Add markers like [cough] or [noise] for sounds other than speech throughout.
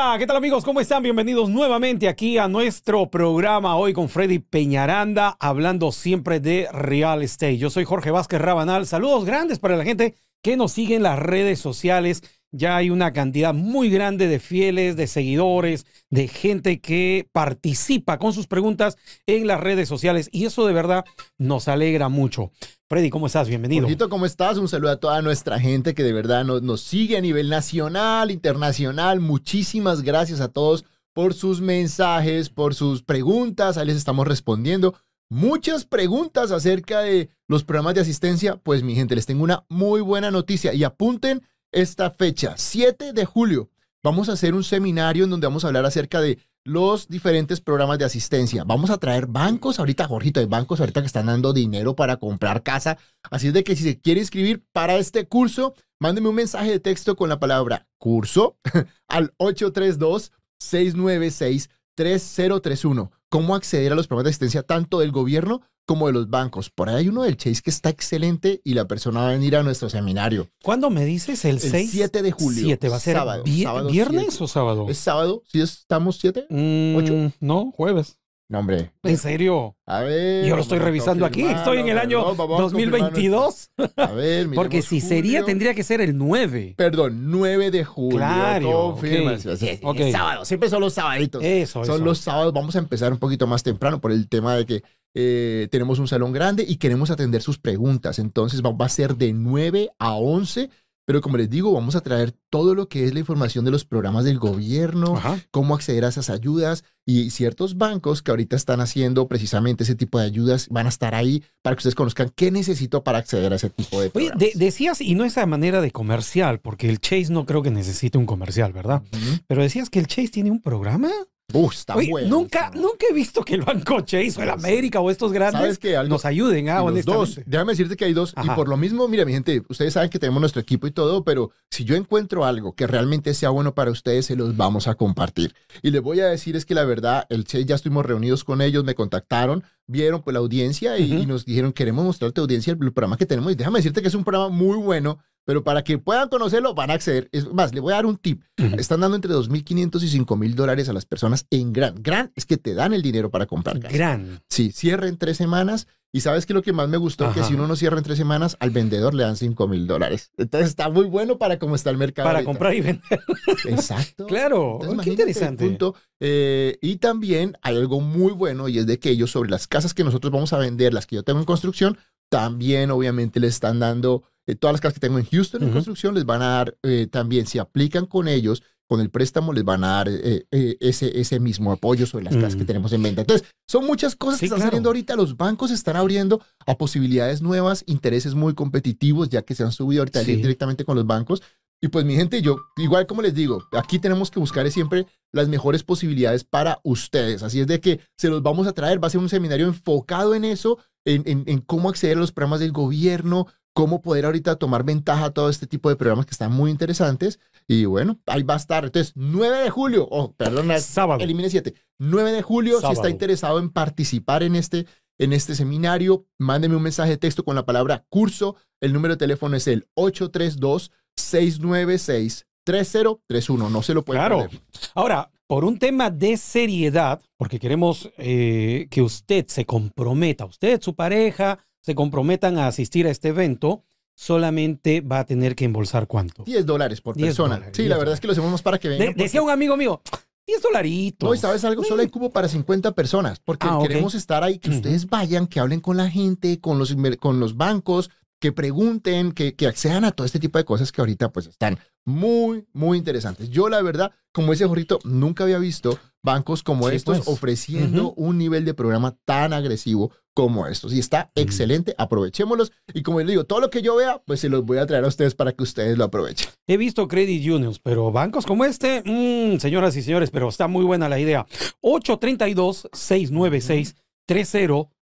Hola, ¿qué tal amigos? ¿Cómo están? Bienvenidos nuevamente aquí a nuestro programa hoy con Freddy Peñaranda, hablando siempre de real estate. Yo soy Jorge Vázquez Rabanal. Saludos grandes para la gente que nos sigue en las redes sociales. Ya hay una cantidad muy grande de fieles, de seguidores, de gente que participa con sus preguntas en las redes sociales y eso de verdad nos alegra mucho. Freddy, ¿cómo estás? Bienvenido. Jorgito, ¿cómo estás? Un saludo a toda nuestra gente que de verdad nos, nos sigue a nivel nacional, internacional. Muchísimas gracias a todos por sus mensajes, por sus preguntas. Ahí les estamos respondiendo. Muchas preguntas acerca de los programas de asistencia. Pues mi gente, les tengo una muy buena noticia y apunten esta fecha, 7 de julio. Vamos a hacer un seminario en donde vamos a hablar acerca de los diferentes programas de asistencia. Vamos a traer bancos, ahorita, Jorgito, hay bancos ahorita que están dando dinero para comprar casa. Así es de que si se quiere inscribir para este curso, mándeme un mensaje de texto con la palabra curso [laughs] al 832-696-3031. ¿Cómo acceder a los programas de asistencia tanto del gobierno como de los bancos? Por ahí hay uno del Chase que está excelente y la persona va a venir a nuestro seminario. ¿Cuándo me dices? El, El 6. 7 de julio. 7, ¿va a ser Sábado, vi- sábado viernes 7. o sábado? ¿Es sábado? ¿Sí estamos 7? Mm, ocho? No, jueves. No, hombre. ¿En serio? A ver. Yo lo estoy revisando aquí. Estoy en el año vamos confirmar 2022. nuestro- A ver, Porque si sería, tendría que ser el 9. Perdón, 9 de julio. Claro, Confirma. ok. Sí, sí, sí, Ok. Sábado, siempre son los sábaditos. Eso, Son eso. los sábados, vamos a empezar un poquito más temprano por el tema de que eh, tenemos un salón grande y queremos atender sus preguntas. Entonces va, va a ser de 9 a 11, pero como les digo, vamos a traer todo lo que es la información de los programas del gobierno, Ajá. cómo acceder a esas ayudas y ciertos bancos que ahorita están haciendo precisamente ese tipo de ayudas van a estar ahí para que ustedes conozcan qué necesito para acceder a ese tipo de Oye, programas. de- decías, y no esa manera de comercial, porque el Chase no creo que necesite un comercial, ¿verdad? Pero decías que el Chase tiene un programa. Uf, está Oye, bueno. nunca, nunca he visto que el Banco Chase o el Sí. América o estos grandes ¿Sabes qué? Algo- nos ayuden, ah, los dos. Déjame decirte que hay dos. Ajá. Y por lo mismo, mira, mi gente, ustedes saben que tenemos nuestro equipo y todo, pero si yo encuentro algo que realmente sea bueno para ustedes, se los vamos a compartir. Y les voy a decir es que la verdad, el Che ya estuvimos reunidos con ellos, me contactaron, vieron pues la audiencia y, Ujú. y nos dijeron, queremos mostrarte audiencia el programa que tenemos. Y déjame decirte que es un programa muy bueno, pero para que puedan conocerlo, van a acceder. Es más, le voy a dar un tip. Están dando entre 2.500 y 5.000 dólares a las personas en gran. Gran es que te dan el dinero para comprar casa. Gran. Sí, cierra en tres semanas. Y sabes que lo que más me gustó, que Ajá. si uno no cierra en tres semanas, al vendedor le dan cinco mil dólares. Entonces está muy bueno para cómo está el mercado. Para ahorita. comprar y vender. [laughs] Exacto. Claro. Entonces, qué interesante. punto. Eh, y también hay algo muy bueno y es de que ellos sobre las casas que nosotros vamos a vender, las que yo tengo en construcción, también obviamente le están dando, eh, todas las casas que tengo en Houston en Ujú. construcción, les van a dar eh, también, si aplican con ellos, con el préstamo, les van a dar eh, eh, ese, ese mismo apoyo sobre las casas Mm. que tenemos en venta. Entonces, son muchas cosas Sí, que están claro. saliendo ahorita. Los bancos están abriendo a posibilidades nuevas, intereses muy competitivos, ya que se han subido ahorita Sí. directamente con los bancos. Y pues mi gente, yo, igual como les digo, aquí tenemos que buscar siempre las mejores posibilidades para ustedes. Así es de que se los vamos a traer. Va a ser un seminario enfocado en eso, en, en- en cómo acceder a los programas del gobierno, cómo poder ahorita tomar ventaja a todo este tipo de programas que están muy interesantes. Y bueno, ahí va a estar. Entonces, 9 de julio, oh, perdón, Sábado. elimine 7. 9 de julio, si está interesado en participar en este, en este seminario, mándeme un mensaje de texto con la palabra curso. El número de teléfono es el 832-696-3031. No se lo pueden Claro. perder. Ahora, por un tema de seriedad, porque queremos eh, que usted se comprometa, usted, su pareja, se comprometan a asistir a este evento, solamente va a tener que embolsar cuánto. 10 dólares por 10 persona. dólares, sí, 10 la verdad es que lo hacemos más para que De- vengan. porque- decía un amigo mío, 10 dolaritos. No, y sabes algo, solo hay cubo para 50 personas, porque Ah, queremos estar ahí, que ustedes vayan, que hablen con la gente, con los, con los bancos, que pregunten, que, que accedan a todo este tipo de cosas que ahorita pues están muy, muy interesantes. Yo la verdad, como ese Jorrito, nunca había visto bancos como Sí, estos pues. ofreciendo un nivel de programa tan agresivo como estos. Y está excelente, aprovechémoslos. Y como les digo, todo lo que yo vea, pues se los voy a traer a ustedes para que ustedes lo aprechen. He visto credit unions, pero bancos como este, mm, señoras y señores, pero está muy buena la idea.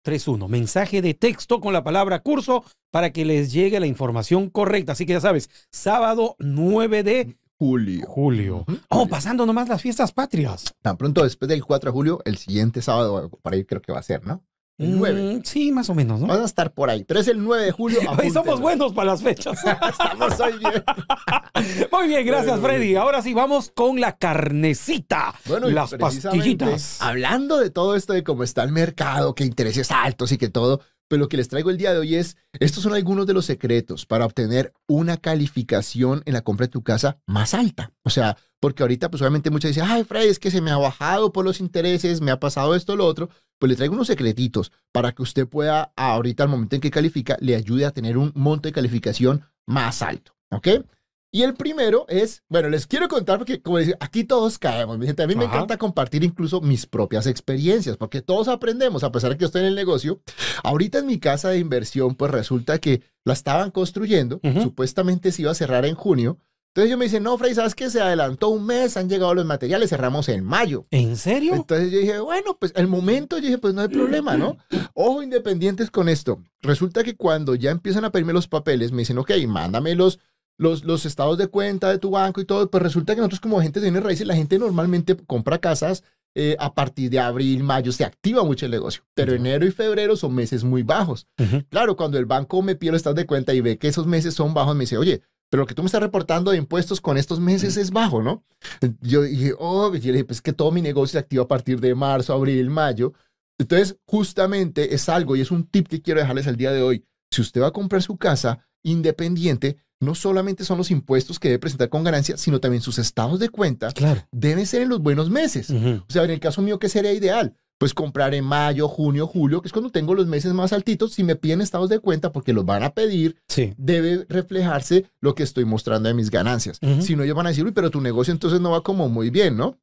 832-696-3031. Mensaje de texto con la palabra curso para que les llegue la información correcta. Así que ya sabes, sábado 9 de Julio. julio. Oh, pasando nomás las fiestas patrias. Tan pronto después del 4 de julio, el siguiente sábado, para ahí creo que va a ser, ¿no? El 9. Mm, sí, más o menos, ¿no? Van a estar por ahí, pero es el 9 de julio. [laughs] Hoy somos buenos para las fechas. [laughs] Estamos hoy bien. [laughs] Muy bien, gracias Bueno, Freddy. Ahora sí vamos con la carnecita. Bueno, y las pastillitas. Hablando de todo esto de cómo está el mercado, que intereses altos y que todo, pero lo que les traigo el día de hoy es, estos son algunos de los secretos para obtener una calificación en la compra de tu casa más alta. O sea, porque ahorita pues obviamente muchos dicen, ay Fred, es que se me ha bajado por los intereses, me ha pasado esto, lo otro. Pues le traigo unos secretitos para que usted pueda, ahorita al momento en que califica, le ayude a tener un monto de calificación más alto. ¿Ok? Y el primero es, bueno, les quiero contar porque, como decía, aquí todos caemos. mi gente. A mí me Ajá. encanta compartir incluso mis propias experiencias, porque todos aprendemos, a pesar de que yo estoy en el negocio. Ahorita en mi casa de inversión, pues resulta que la estaban construyendo, Ujú. supuestamente se iba a cerrar en junio. Entonces yo me dicen, no, Frey, ¿sabes qué? Se adelantó un mes, han llegado los materiales, cerramos en mayo. ¿En serio? Entonces yo dije, bueno, pues el momento, yo dije, pues no hay problema, ¿no? Ojo, independientes con esto. Resulta que cuando ya empiezan a pedirme los papeles, me dicen, ok, mándame los, los, los estados de cuenta de tu banco y todo. Pues resulta que nosotros como agentes de bienes raíces, la gente normalmente compra casas eh, a partir de abril, mayo, se activa mucho el negocio. Pero enero y febrero son meses muy bajos. Claro, cuando el banco me pide los estados de cuenta y ve que esos meses son bajos, me dice, oye, pero lo que tú me estás reportando de impuestos con estos meses es bajo, ¿no? Yo dije, oh, yo dije, pues que todo mi negocio se activa a partir de marzo, abril, mayo. Entonces, justamente es algo y es un tip que quiero dejarles el día de hoy. Si usted va a comprar su casa independiente, no solamente son los impuestos que debe presentar con ganancia, sino también sus estados de cuenta Claro. deben ser en los buenos meses. Ujú. O sea, en el caso mío, ¿qué sería ideal? Pues comprar en mayo, junio, julio, que es cuando tengo los meses más altitos. Si me piden estados de cuenta, porque los van a pedir, Sí. debe reflejarse lo que estoy mostrando de mis ganancias. Ujú. Si no, ellos van a decir, uy, pero tu negocio entonces no va como muy bien, ¿no?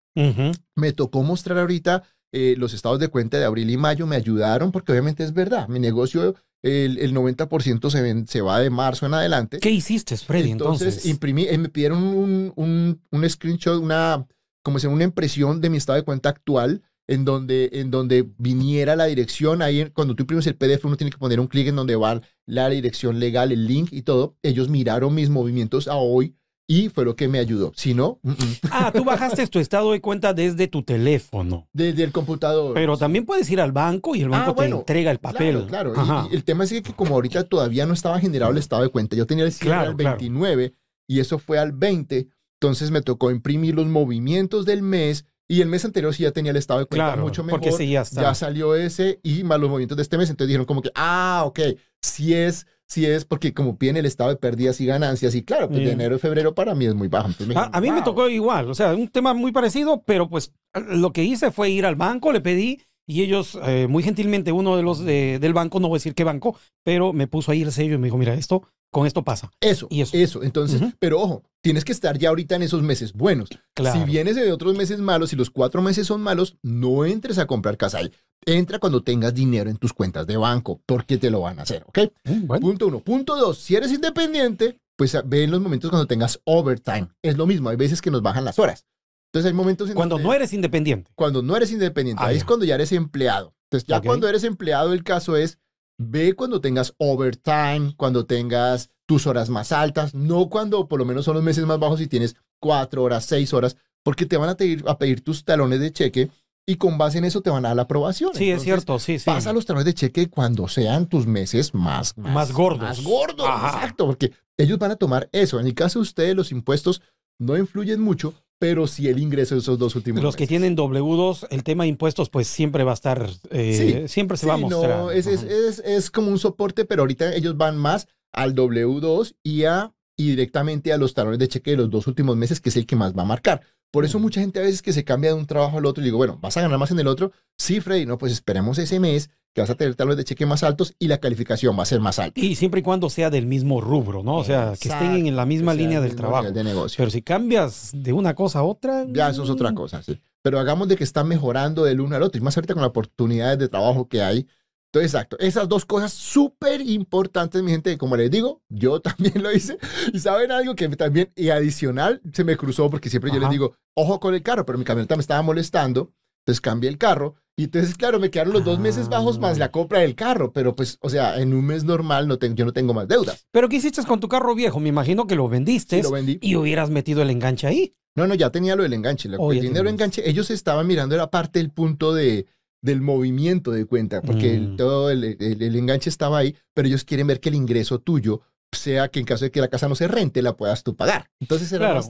Me tocó mostrar ahorita eh, los estados de cuenta de abril y mayo, me ayudaron porque obviamente es verdad. Mi negocio, el, el 90% se, ven- se va de marzo en adelante. ¿Qué hiciste, Freddy, entonces? Entonces, imprimí, eh, me pidieron un, un, un screenshot, una, como se llama, una impresión de mi estado de cuenta actual, en donde, en donde viniera la dirección. Ahí, cuando tú imprimes el PDF, uno tiene que poner un clic en donde va la dirección legal, el link y todo. Ellos miraron mis movimientos a hoy y fue lo que me ayudó. Si no, mm, mm. Ah, tú bajaste tu estado de cuenta desde tu teléfono. desde el computador. Pero también puedes ir al banco y el banco Ah, bueno, te entrega el papel. Claro, claro. Y- el tema es que como ahorita todavía no estaba generado el estado de cuenta, yo tenía el cierre Claro, al claro. 29 y eso fue al 20, entonces me tocó imprimir los movimientos del mes y el mes anterior sí ya tenía el estado de cuenta Claro, mucho mejor. porque sí ya está. Ya salió ese y más los movimientos de este mes, entonces dijeron como que, ah, ok, sí es, sí es, porque como viene el estado de pérdidas y ganancias y claro, pues de enero y febrero para mí es muy bajo. Entonces me A, dijeron, a mí me "Wow". tocó igual, o sea, un tema muy parecido, pero pues lo que hice fue ir al banco, le pedí y ellos eh, muy gentilmente, uno de los de- del banco, no voy a decir qué banco, pero me puso ahí el sello y me dijo, mira, esto, con esto pasa. Eso, Y eso. eso. Entonces, pero ojo, tienes que estar ya ahorita en esos meses buenos. Claro. Si vienes de otros meses malos y los cuatro meses son malos, no entres a comprar casa ahí. Entra cuando tengas dinero en tus cuentas de banco, porque te lo van a hacer, ¿ok? Mm, bueno. Punto uno. Punto dos, si eres independiente, pues ve en los momentos cuando tengas overtime. Es lo mismo, hay veces que nos bajan las horas. Entonces hay momentos en Cuando donde- no eres independiente. cuando no eres independiente, Ah, ahí ya. es cuando ya eres empleado. Entonces, ya cuando eres empleado, el caso es ve cuando tengas overtime, cuando tengas tus horas más altas, no cuando por lo menos son los meses más bajos y tienes cuatro horas, seis horas, porque te van a pedir, a pedir tus talones de cheque y con base en eso te van a dar la aprobación. Sí, es Entonces, cierto, sí, sí. Pasa los talones de cheque cuando sean tus meses más, Más gordos. Más gordos, Ajá. exacto, porque ellos van a tomar eso. En el caso de ustedes, los impuestos no influyen mucho, pero sí el ingreso de esos dos últimos Los que meses. tienen W2, el tema de impuestos, pues siempre va a estar, eh, Sí, siempre se Sí, va a mostrar. no, es, es, es, es como un soporte, pero ahorita ellos van más al W2 y, a, y directamente a los talones de cheque de los dos últimos meses, que es el que más va a marcar. Por eso mucha gente a veces que se cambia de un trabajo al otro y digo, bueno, ¿vas a ganar más en el otro? Sí, Freddy, no, pues esperemos ese mes que vas a tener talones de cheque más altos y la calificación va a ser más alta. Y siempre y cuando sea del mismo rubro, ¿no? O sea, que estén en la misma línea del trabajo. De negocio. Pero si cambias de una cosa a otra. Ya, eso es otra cosa, sí. Pero hagamos de que está mejorando del uno al otro. Y más ahorita con las oportunidades de trabajo que hay. Entonces, exacto. Esas dos cosas súper importantes, mi gente. Como les digo, yo [laughs] también lo hice. Y saben algo que también, y adicional, se me cruzó porque siempre yo les digo, ojo con el carro, pero mi camioneta me estaba molestando. Entonces cambié el carro y entonces, claro, me quedaron los dos meses bajos más la compra del carro, pero pues, o sea, en un mes normal no tengo, yo no tengo más deudas. ¿Pero qué hiciste con tu carro viejo? Me imagino que lo vendiste lo vendí. y hubieras metido el enganche ahí. No, no, ya tenía lo del enganche. Oh, el dinero enganche, ellos estaban mirando la parte del punto de, del movimiento de cuenta, porque mm. todo el, el, enganche estaba ahí, pero ellos quieren ver que el ingreso tuyo sea que en caso de que la casa no se rente, la puedas tú pagar. Entonces, era más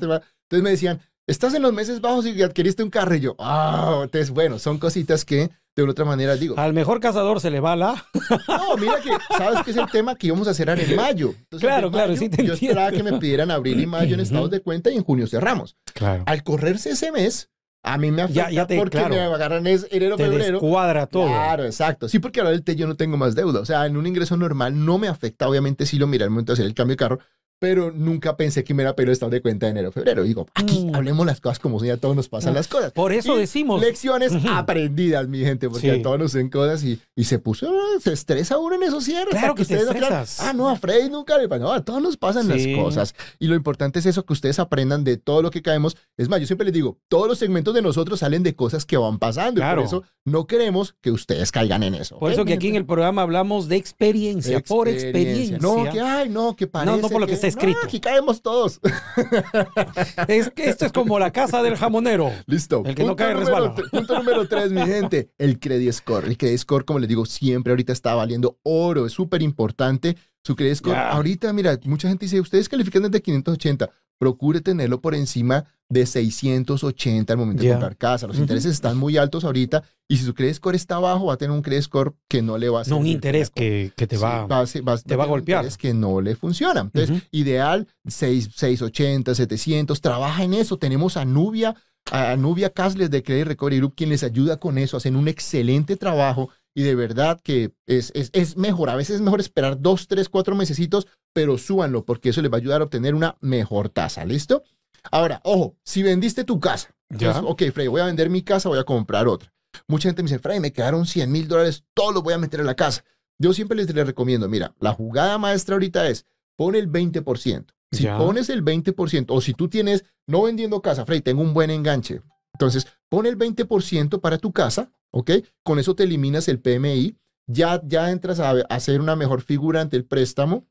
entonces me decían, estás en los meses bajos y adquiriste un carro. Y yo, ah, entonces, bueno, son cositas que de una otra manera digo. Al mejor cazador se le va la. No, mira que, ¿sabes qué es el tema que íbamos a cerrar en mayo? claro, claro, sí Yo esperaba que me pidieran abril y mayo en estados de cuenta y en junio cerramos. Claro. Al correrse ese mes, a mí me afecta ya, te, porque me agarran es enero, te febrero. cuadra todo. Claro, exacto. Sí, porque ahora del té yo no tengo más deuda. O sea, en un ingreso normal no me afecta. Obviamente sí lo mira al momento de hacer el cambio de carro, pero nunca pensé que me era pero estado de cuenta de enero, febrero. Digo, aquí mm. hablemos las cosas como si a todos nos pasan las cosas. Por eso decimos. Lecciones aprendidas, mi gente, porque a todos nos en cosas y, y se puso, ah, se estresa uno en esos cierres. Claro que, te estresas. ah, no, a Freddy nunca le pasó. No, a todos nos pasan las cosas. Y lo importante es eso, que ustedes aprendan de todo lo que caemos. Es más, yo siempre les digo, todos los segmentos de nosotros salen de cosas que van pasando. Claro. Y por eso no queremos que ustedes caigan en eso. Por eso que aquí en el programa hablamos de experiencia, por experiencia. No, que, ay, no, que parece No, no por lo que, está escrito. aquí caemos todos. [laughs] es que esto es como la casa del jamonero. Listo. El que no cae resbala. Punto número tres, mi gente. El credit score. El credit score, como les digo, siempre ahorita está valiendo oro. Es súper importante. Su credit score. Ahorita, mira, mucha gente dice, ustedes califican desde 580 procure tenerlo por encima de 680 al momento de comprar casa. Los intereses están muy altos ahorita y si su credit score está bajo, va a tener un credit score que no le va a hacer. No, un interés que, que, te va, te va a golpear. Es que no le funciona. Entonces, ideal, 6, 680, 700, trabaja en eso. Tenemos a Nubia, a Nubia Casles de Credit Recovery Group, quien les ayuda con eso. Hacen un excelente trabajo y de verdad que es, es, es, mejor. A veces es mejor esperar dos, tres, cuatro mesecitos, pero súbanlo porque eso les va a ayudar a obtener una mejor tasa. ¿Listo? Ahora, ojo, si vendiste tu casa, ¿Ya? ok, Frey, voy a vender mi casa, voy a comprar otra. Mucha gente me dice, Frey, me quedaron 100 mil dólares, todos los voy a meter en la casa. Yo siempre les, les, recomiendo, mira, la jugada maestra ahorita es, pon el 20%. Si pones el 20%, o si tú tienes, no vendiendo casa, Frey, tengo un buen enganche. Entonces, pon el 20% para tu casa, ¿ok? Con eso te eliminas el PMI, ya, ya entras a, hacer una mejor figura ante el préstamo.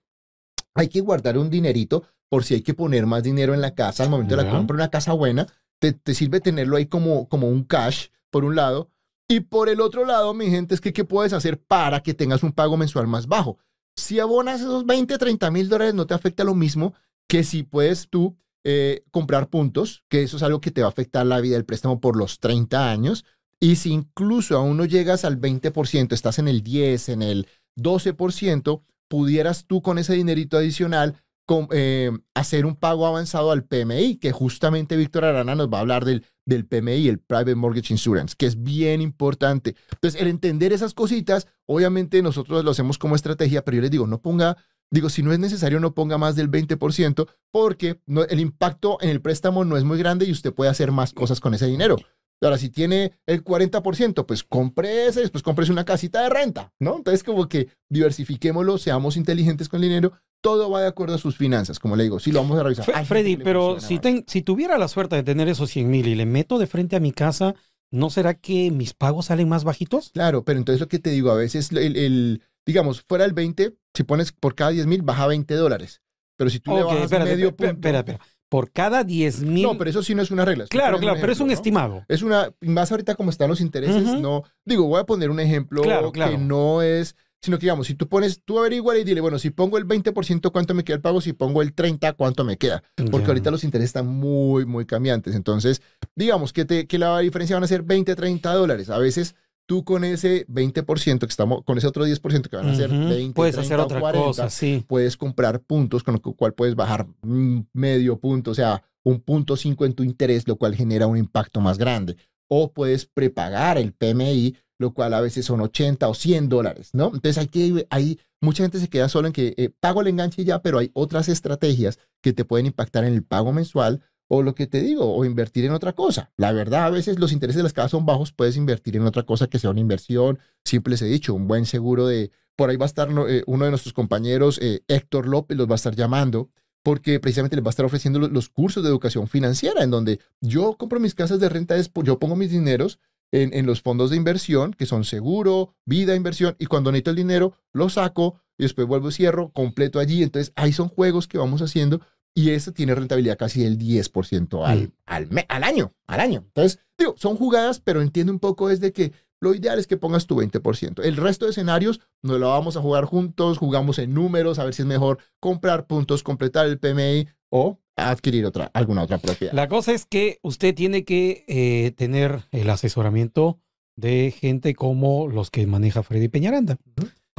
Hay que guardar un dinerito por si hay que poner más dinero en la casa al momento de la compra, una casa buena, te, te, sirve tenerlo ahí como, como un cash, por un lado. Y por el otro lado, mi gente, es que ¿qué puedes hacer para que tengas un pago mensual más bajo? Si abonas esos 20, 30 mil dólares, no te afecta lo mismo que si puedes tú eh, comprar puntos, que eso es algo que te va a afectar la vida del préstamo por los 30 años. Y si incluso aún no llegas al 20%, estás en el 10, en el 12%, pudieras tú con ese dinerito adicional eh, hacer un pago avanzado al PMI, que justamente Víctor Arana nos va a hablar del, del PMI, el Private Mortgage Insurance, que es bien importante. Entonces, el entender esas cositas, obviamente nosotros lo hacemos como estrategia, pero yo les digo, no ponga, digo, si no es necesario, no ponga más del 20%, porque el impacto en el préstamo no es muy grande y usted puede hacer más cosas con ese dinero. Ahora, si tiene el 40%, pues compre ese, después compres una casita de renta, ¿no? Entonces, como que diversifiquémoslo, seamos inteligentes con el dinero, todo va de acuerdo a sus finanzas, como le digo, si lo vamos a revisar. Freddy, pero si, si tuviera la suerte de tener esos 100 mil y le meto de frente a mi casa, ¿no será que mis pagos salen más bajitos? Claro, pero entonces lo que te digo, a veces el, digamos, fuera el 20, si pones por cada 10 mil, baja 20 dólares. Pero si tú le bajas medio punto... Espera, espera por cada 10 mil. No, pero eso sí no es una regla. Claro, claro, pero es un estimado. Es una, más ahorita como están los intereses, no. Digo, voy a poner un ejemplo que no es, sino que digamos, si tú pones, tú averigua y dile, bueno, si pongo el 20%, ¿cuánto me queda el pago? Si pongo el 30%, ¿cuánto me queda? Porque ahorita los intereses están muy, muy cambiantes. Entonces, digamos que, te, que la diferencia van a ser 20, 30 dólares. A veces tú con ese 20% que estamos, con ese otro 10% que van a ser 20, puedes 30 hacer otra 40, cosa, sí. puedes comprar puntos con lo cual puedes bajar medio punto, o sea, un punto 5 en tu interés, lo cual genera un impacto más grande. O puedes prepagar el PMI lo cual a veces son 80 o 100 dólares, ¿no? Entonces hay que, hay, mucha gente se queda solo en que eh, pago el enganche ya, pero hay otras estrategias que te pueden impactar en el pago mensual o lo que te digo, o invertir en otra cosa. La verdad, a veces los intereses de las casas son bajos, puedes invertir en otra cosa que sea una inversión. Siempre les he dicho, un buen seguro de, por ahí va a estar eh, uno de nuestros compañeros, eh, Héctor López, los va a estar llamando porque precisamente les va a estar ofreciendo los, cursos de educación financiera, en donde yo compro mis casas de renta, yo pongo mis dineros en, en, los fondos de inversión, que son seguro, vida, inversión, y cuando necesito el dinero, lo saco y después vuelvo y cierro, completo allí. Entonces, ahí son juegos que vamos haciendo y eso tiene rentabilidad casi del 10% al, mm. al, al, año, al año. Entonces, digo, son jugadas, pero entiendo un poco desde que lo ideal es que pongas tu 20%. El resto de escenarios no lo vamos a jugar juntos, jugamos en números, a ver si es mejor comprar puntos, completar el PMI o adquirir otra, alguna otra propiedad. La cosa es que usted tiene que eh, tener el asesoramiento de gente como los que maneja Freddy Peñaranda.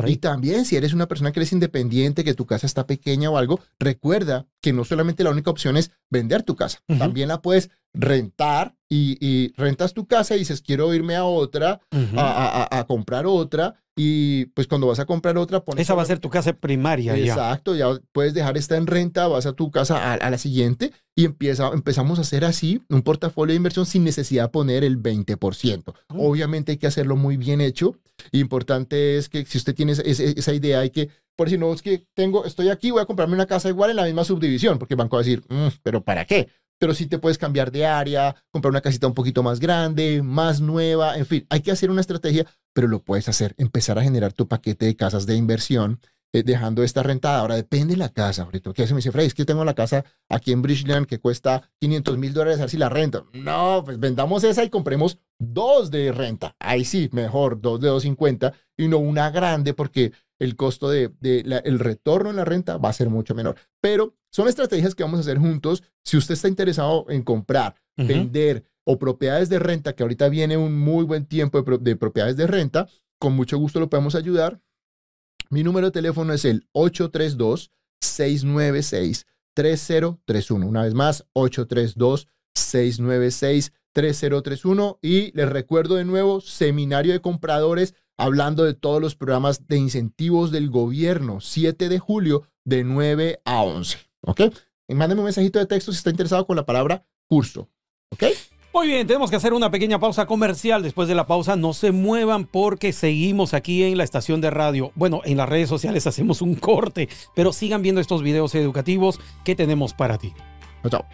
Y también si eres una persona que eres independiente, que tu casa está pequeña o algo, recuerda que no solamente la única opción es vender tu casa, también la puedes rentar y, rentas tu casa y dices, quiero irme a otra, a, comprar otra. Y pues cuando vas a comprar otra, pones... Esa va a ser tu casa primaria. Exacto, ya, puedes dejar esta en renta, vas a tu casa a, la siguiente y empieza, empezamos a hacer así un portafolio de inversión sin necesidad de poner el 20%. Obviamente hay que hacerlo muy bien hecho. Importante es que si usted tiene esa, idea, hay que, por si no es que tengo, estoy aquí, voy a comprarme una casa igual en la misma subdivisión, porque el banco va a decir, mm, pero ¿para qué? pero sí te puedes cambiar de área, comprar una casita un poquito más grande, más nueva, en fin, hay que hacer una estrategia, pero lo puedes hacer, empezar a generar tu paquete de casas de inversión, eh, dejando esta rentada. Ahora depende de la casa, ahorita. ¿Qué hace? Me dice, Freddy, es que tengo la casa aquí en Bridgeland que cuesta 500 mil dólares, a ver si la renta. No, pues vendamos esa y compremos dos de renta. Ahí sí, mejor, dos de 250 y no una grande porque el costo de, el retorno en la renta va a ser mucho menor. Pero son estrategias que vamos a hacer juntos. Si usted está interesado en comprar, vender o propiedades de renta, que ahorita viene un muy buen tiempo de, propiedades de renta, con mucho gusto lo podemos ayudar. Mi número de teléfono es el 832-696-3031. Una vez más, 832-696-3031. Y les recuerdo de nuevo, seminario de compradores hablando de todos los programas de incentivos del gobierno, 7 de julio de 9 a 11. ¿Ok? Y mándeme un mensajito de texto si está interesado con la palabra curso. ¿Ok? Muy bien, tenemos que hacer una pequeña pausa comercial. Después de la pausa, no se muevan porque seguimos aquí en la estación de radio. Bueno, en las redes sociales [laughs] hacemos un corte, pero sigan viendo estos videos educativos que tenemos para ti. Chao.